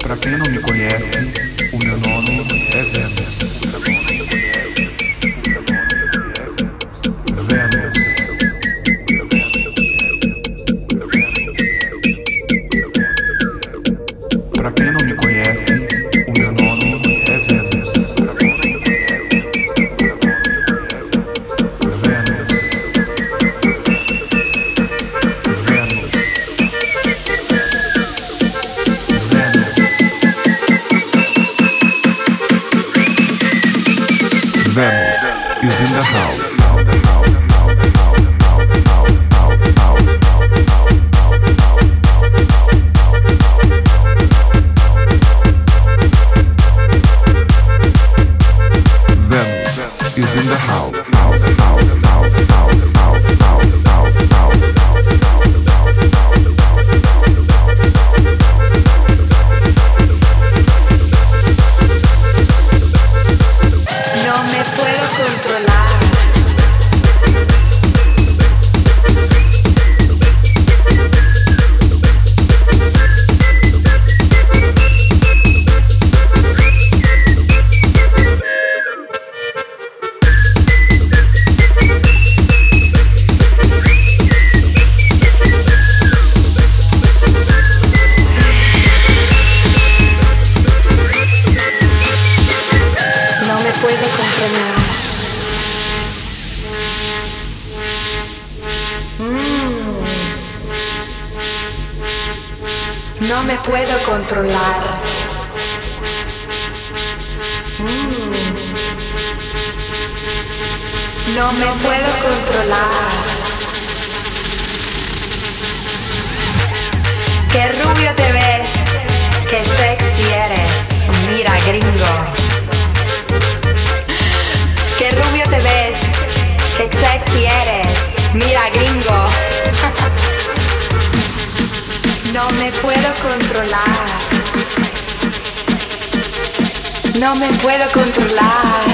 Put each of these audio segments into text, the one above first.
Pra quem não me conhece, o meu nome é Venom. life. No me puedo controlar.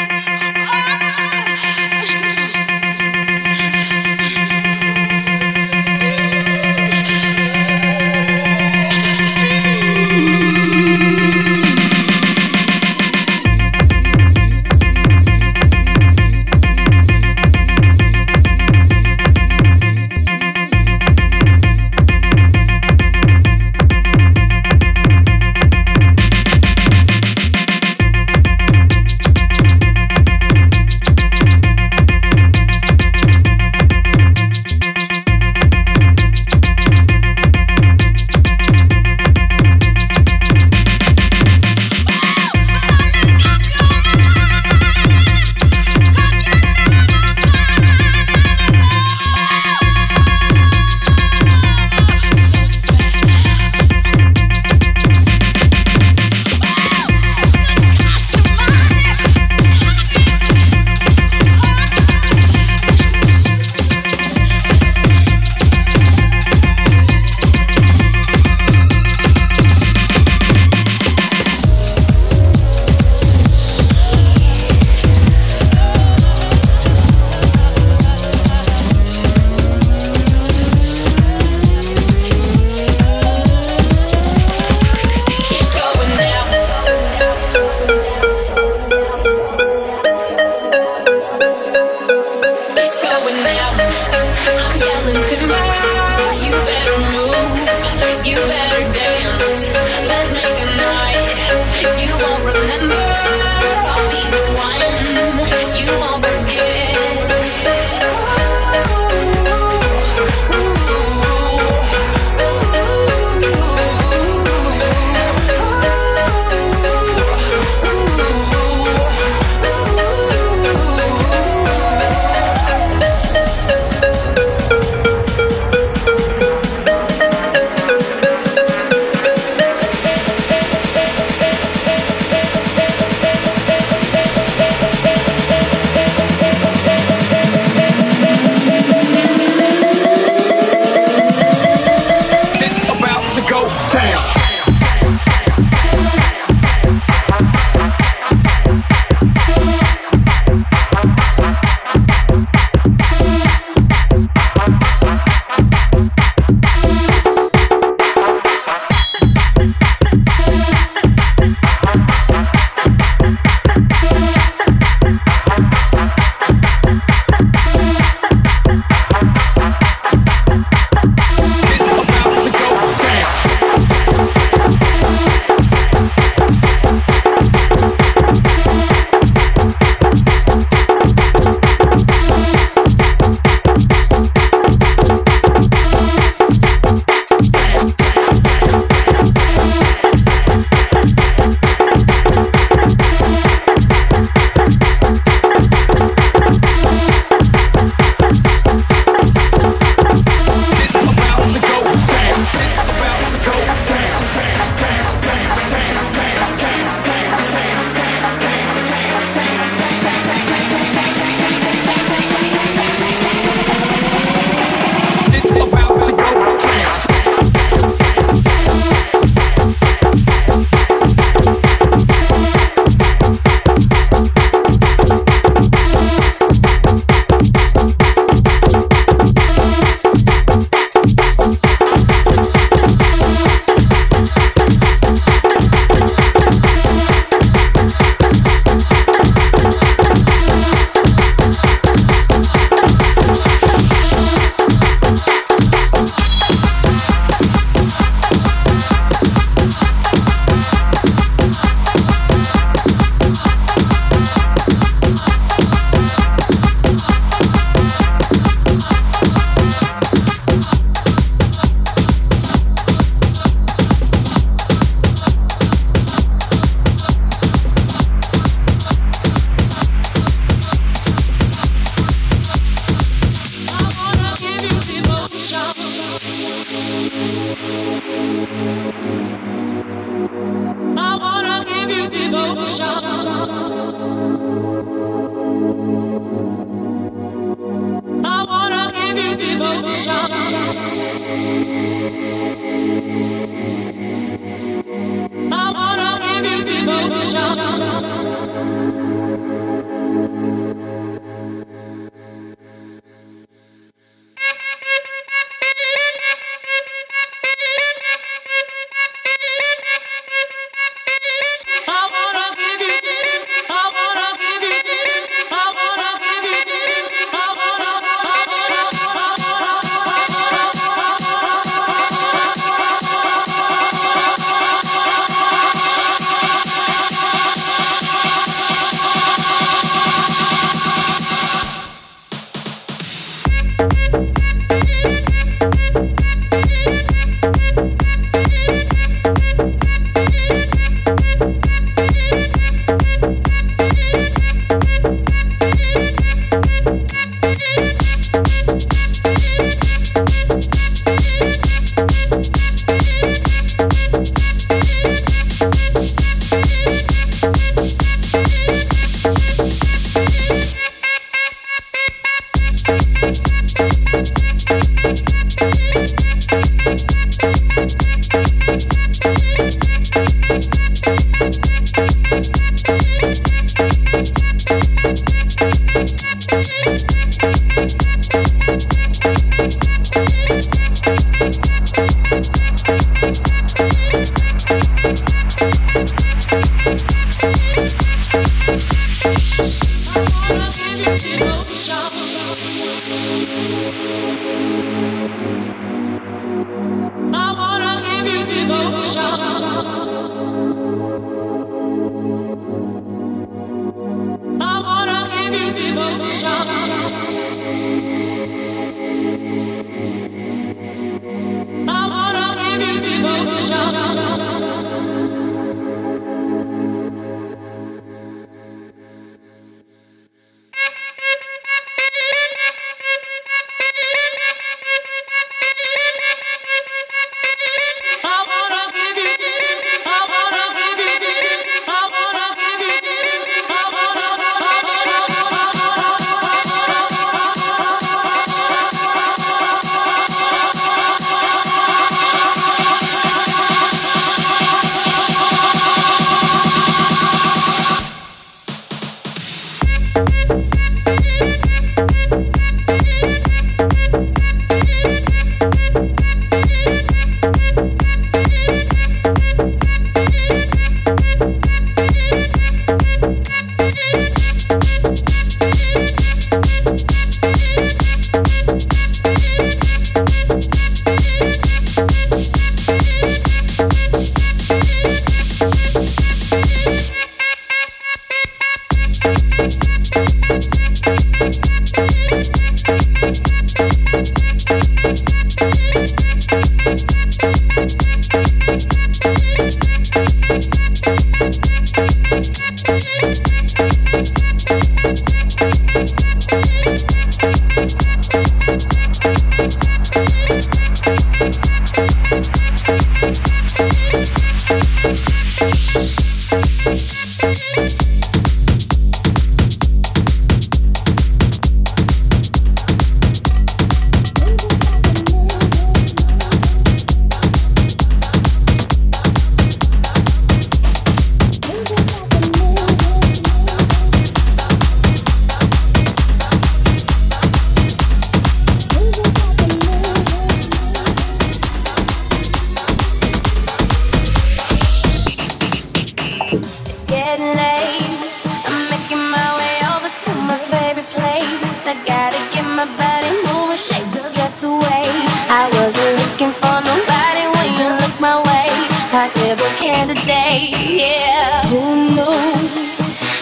devil candidate, yeah. Who knew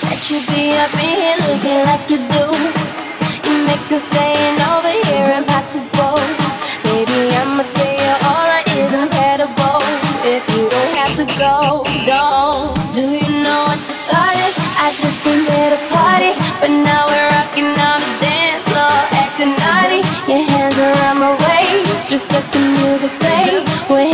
that you'd be up in here looking like you do? You make us staying over here impossible. Maybe I'ma say your aura is incredible. If you don't have to go, don't. Do you know what you started? I just came here to party, but now we're rocking on the dance floor, acting naughty. Your hands around my waist, just let the music play. We're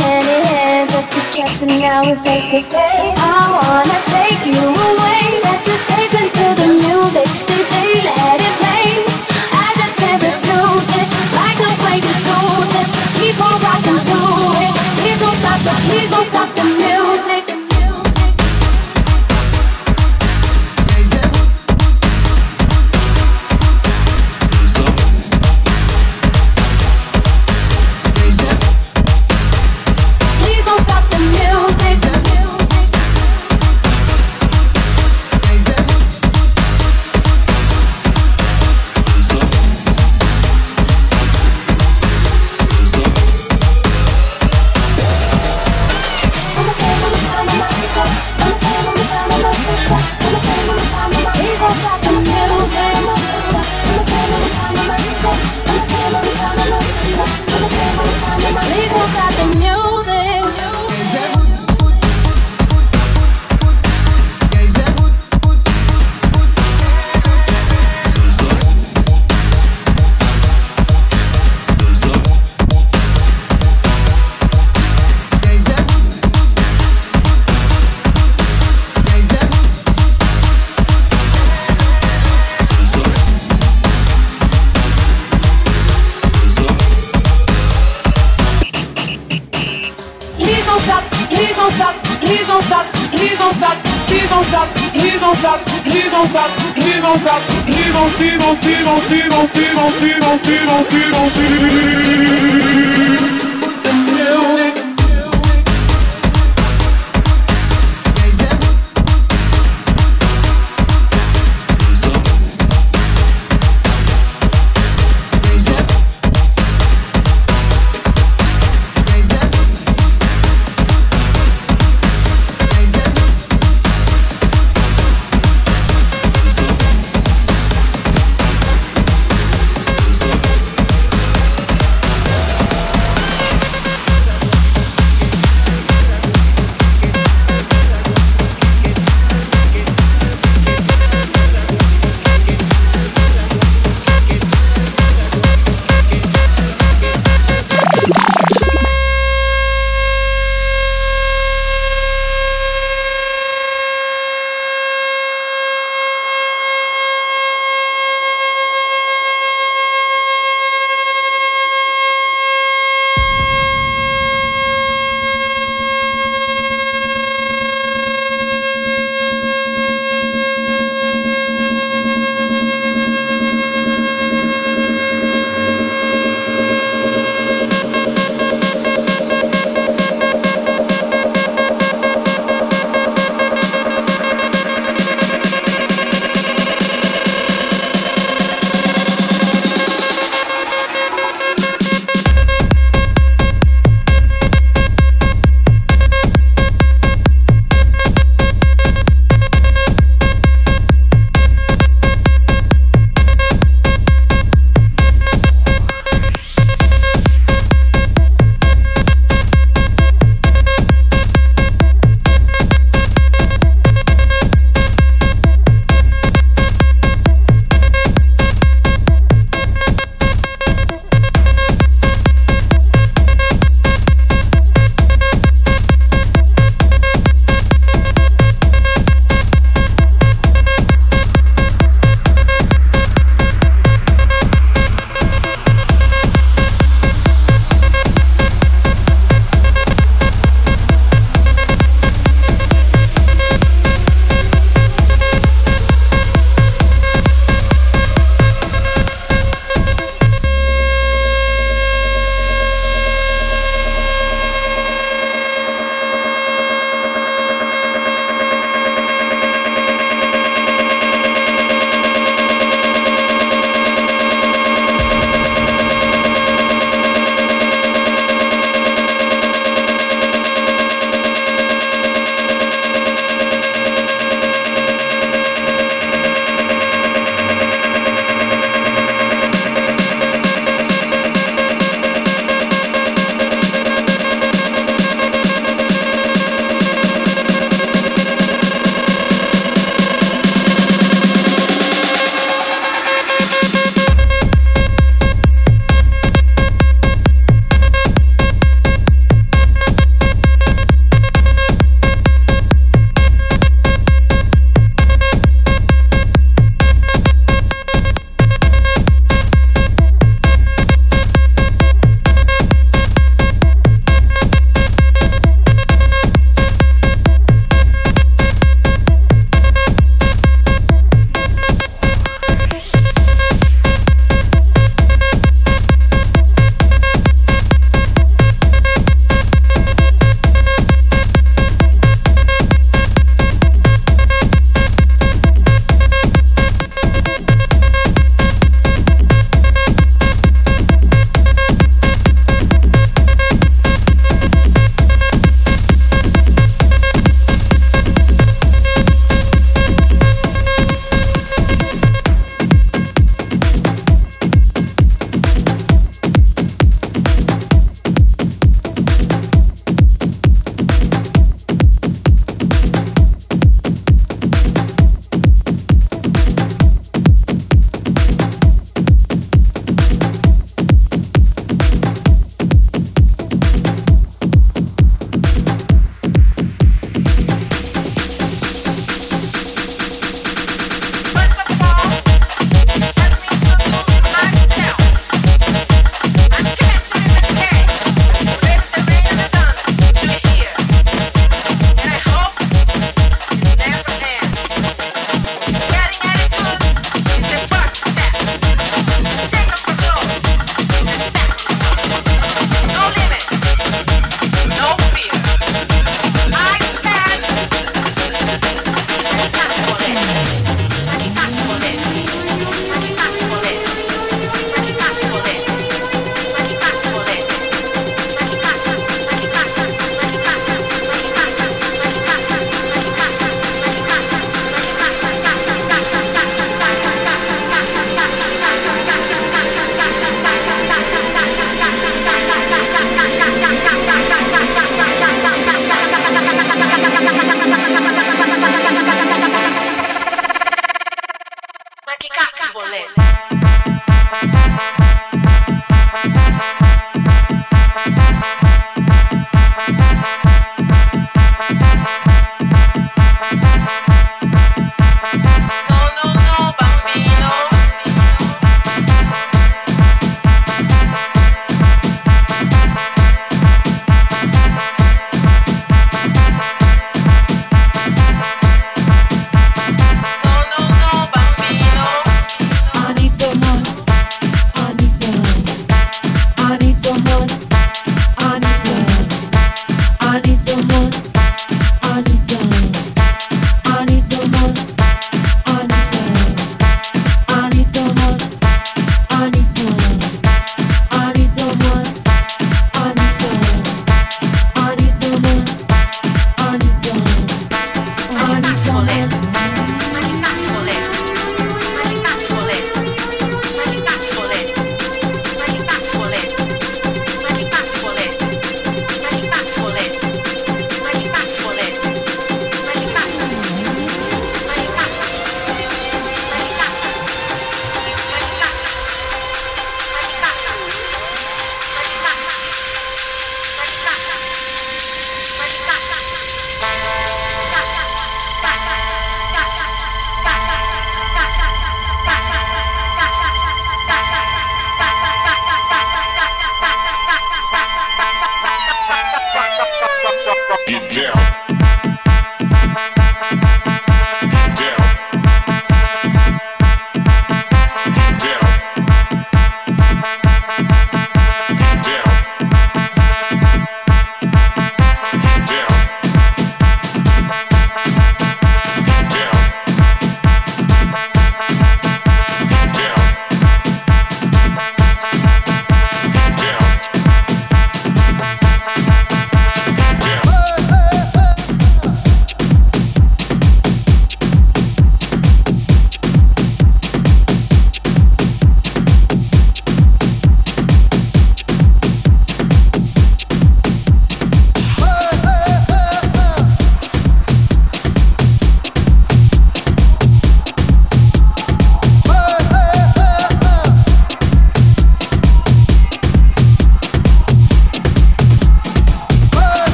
now we're face to face. I wanna take you away. Let's escape into the music. DJ, let it play. I just can't refuse it. Like the way you do this. Keep on rocking to it. Please don't stop, please don't stop. The suivant, suivant, suivant, suivant, suivant, suivant, suivant, suivant, suivant, suivant,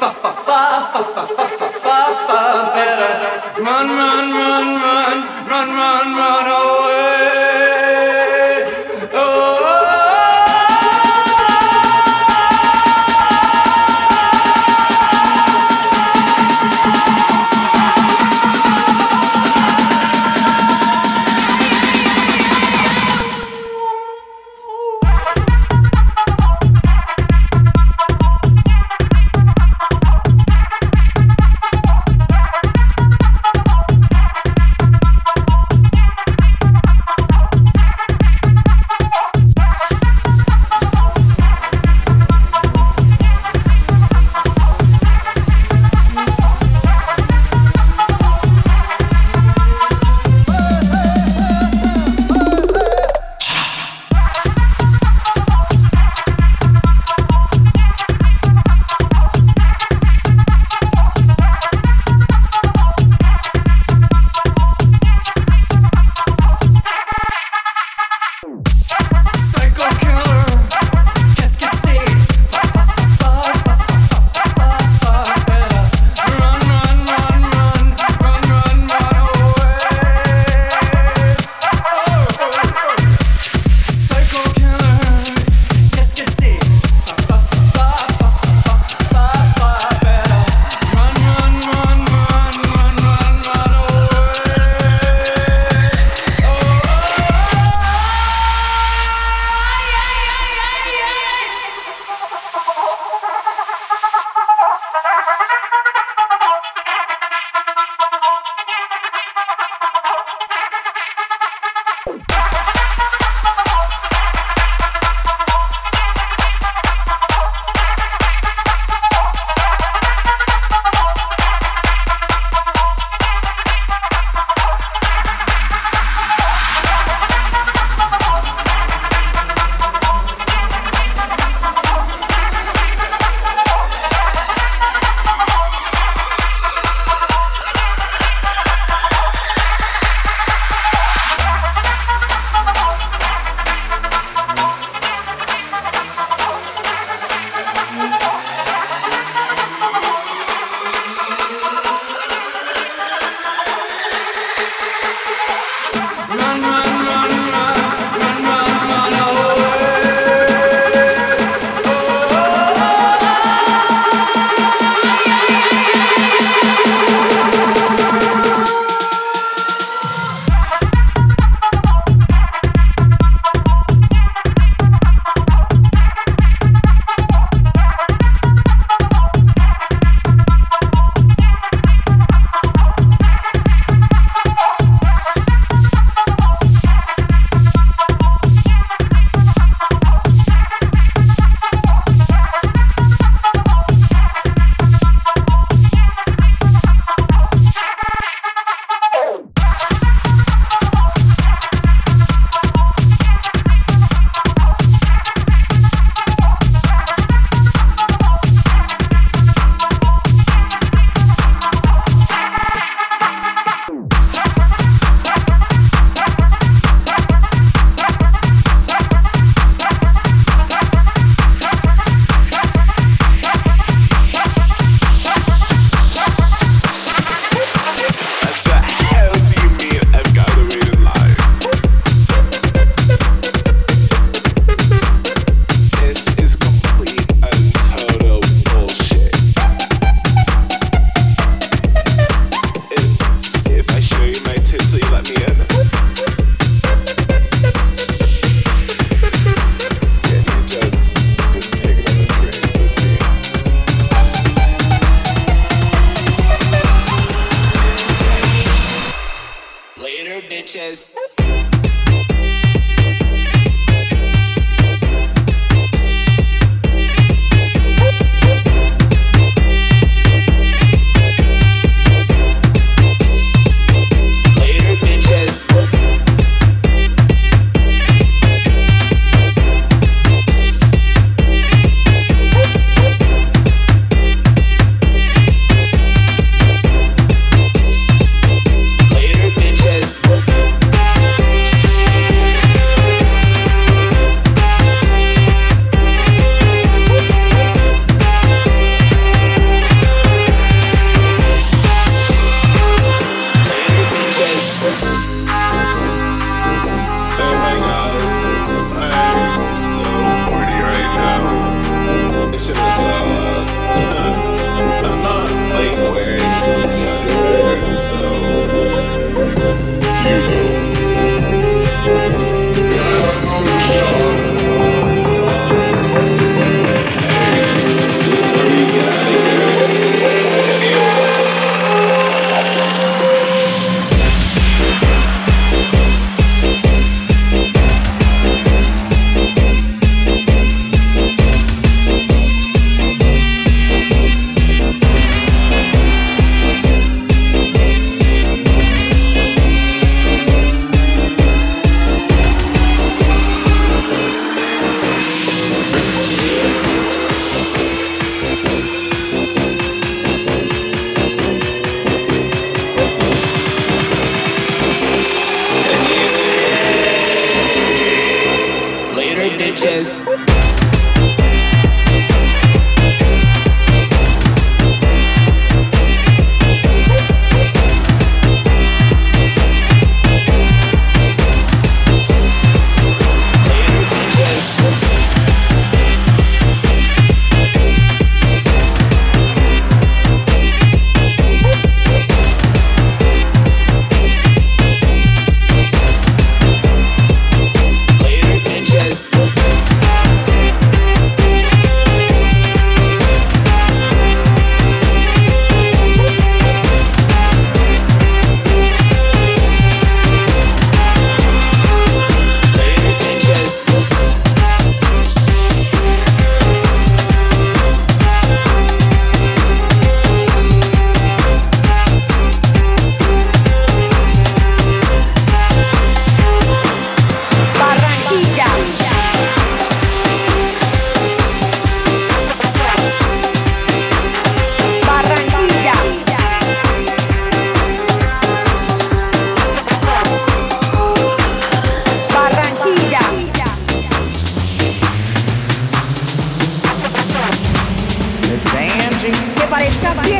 fa fa fa fa fa fa fa fa better. Run run run run run run run away. 加油！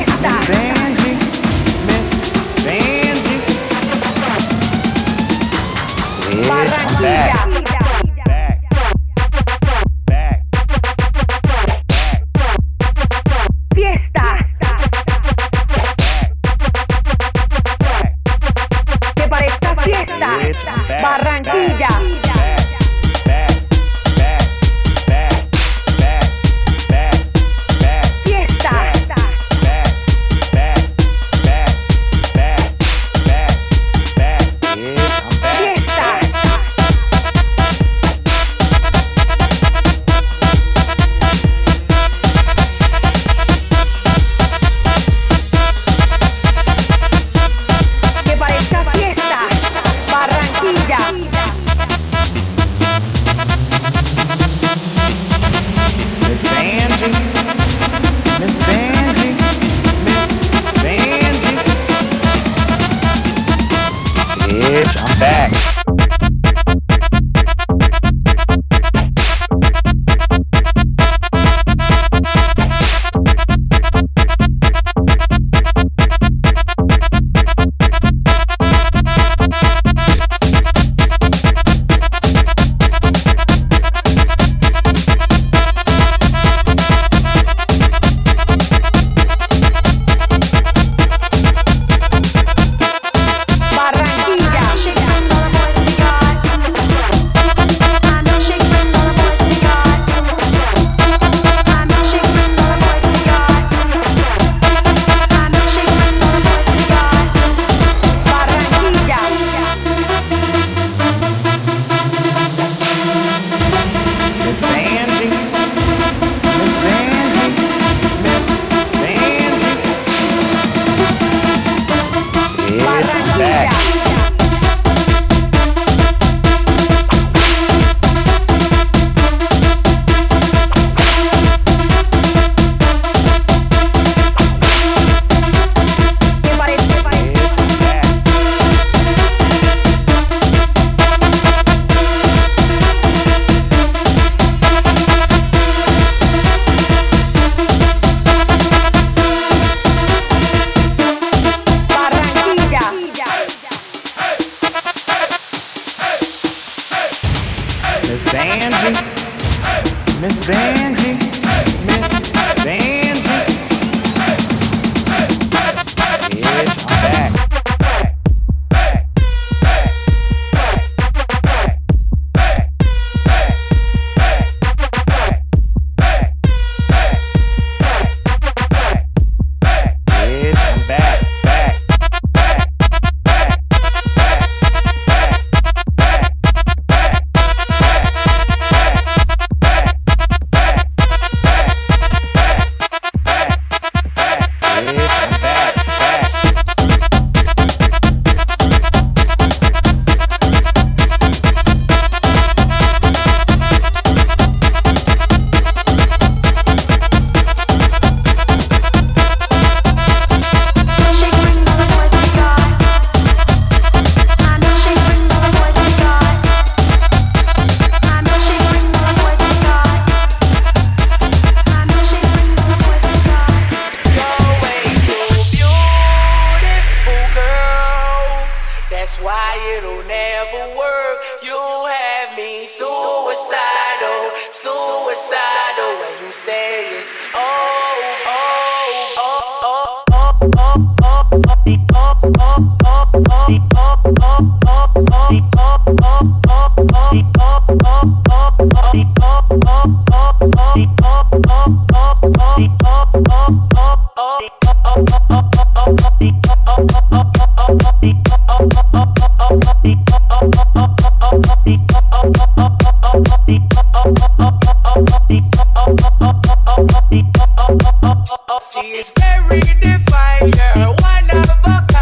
suicidal when you say it's over. See, it's very one of a kind.